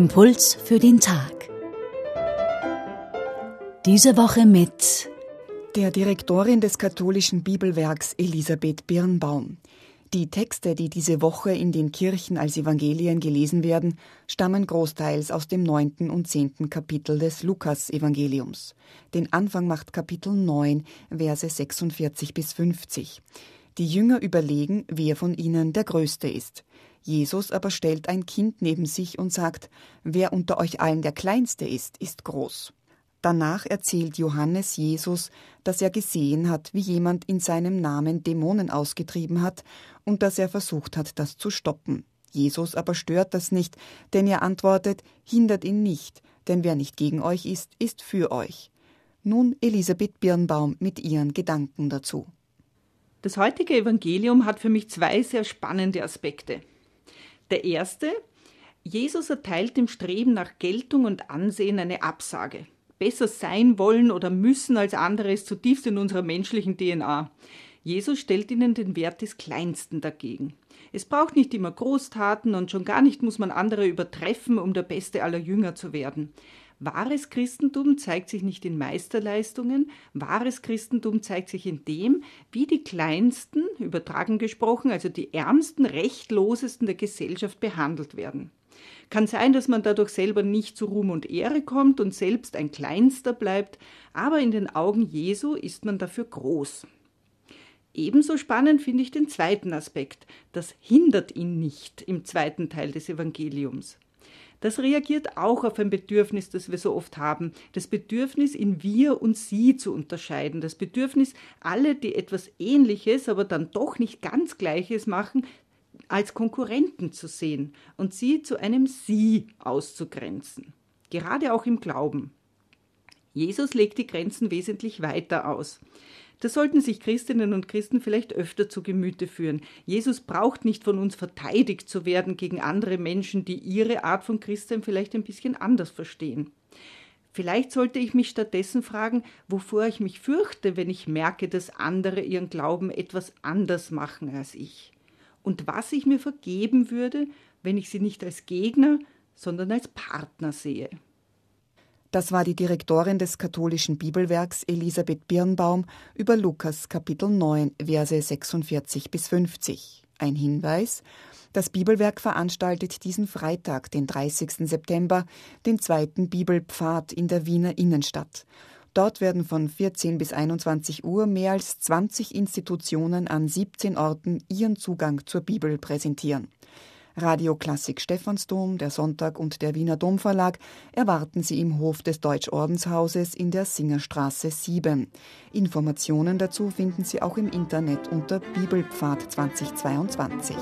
Impuls für den Tag. Diese Woche mit der Direktorin des katholischen Bibelwerks Elisabeth Birnbaum. Die Texte, die diese Woche in den Kirchen als Evangelien gelesen werden, stammen großteils aus dem neunten und zehnten Kapitel des Lukas-Evangeliums. Den Anfang macht Kapitel 9, Verse 46 bis 50. Die Jünger überlegen, wer von ihnen der Größte ist. Jesus aber stellt ein Kind neben sich und sagt, wer unter euch allen der Kleinste ist, ist groß. Danach erzählt Johannes Jesus, dass er gesehen hat, wie jemand in seinem Namen Dämonen ausgetrieben hat und dass er versucht hat, das zu stoppen. Jesus aber stört das nicht, denn er antwortet, hindert ihn nicht, denn wer nicht gegen euch ist, ist für euch. Nun Elisabeth Birnbaum mit ihren Gedanken dazu. Das heutige Evangelium hat für mich zwei sehr spannende Aspekte. Der erste, Jesus erteilt dem Streben nach Geltung und Ansehen eine Absage besser sein wollen oder müssen als andere ist zutiefst in unserer menschlichen DNA. Jesus stellt ihnen den Wert des Kleinsten dagegen. Es braucht nicht immer Großtaten und schon gar nicht muss man andere übertreffen, um der Beste aller Jünger zu werden. Wahres Christentum zeigt sich nicht in Meisterleistungen, wahres Christentum zeigt sich in dem, wie die Kleinsten, übertragen gesprochen, also die Ärmsten, Rechtlosesten der Gesellschaft behandelt werden. Kann sein, dass man dadurch selber nicht zu Ruhm und Ehre kommt und selbst ein Kleinster bleibt, aber in den Augen Jesu ist man dafür groß. Ebenso spannend finde ich den zweiten Aspekt. Das hindert ihn nicht im zweiten Teil des Evangeliums. Das reagiert auch auf ein Bedürfnis, das wir so oft haben. Das Bedürfnis, in wir und sie zu unterscheiden. Das Bedürfnis, alle, die etwas Ähnliches, aber dann doch nicht ganz Gleiches machen, als Konkurrenten zu sehen und sie zu einem Sie auszugrenzen. Gerade auch im Glauben. Jesus legt die Grenzen wesentlich weiter aus. Das sollten sich Christinnen und Christen vielleicht öfter zu Gemüte führen. Jesus braucht nicht von uns verteidigt zu werden gegen andere Menschen, die ihre Art von Christen vielleicht ein bisschen anders verstehen. Vielleicht sollte ich mich stattdessen fragen, wovor ich mich fürchte, wenn ich merke, dass andere ihren Glauben etwas anders machen als ich und was ich mir vergeben würde, wenn ich sie nicht als Gegner, sondern als Partner sehe. Das war die Direktorin des katholischen Bibelwerks Elisabeth Birnbaum über Lukas Kapitel 9, Verse 46 bis 50. Ein Hinweis, das Bibelwerk veranstaltet diesen Freitag, den 30. September, den zweiten Bibelpfad in der Wiener Innenstadt. Dort werden von 14 bis 21 Uhr mehr als 20 Institutionen an 17 Orten ihren Zugang zur Bibel präsentieren. Radio Klassik Stephansdom, der Sonntag und der Wiener Domverlag erwarten Sie im Hof des Deutschordenshauses in der Singerstraße 7. Informationen dazu finden Sie auch im Internet unter Bibelpfad 2022.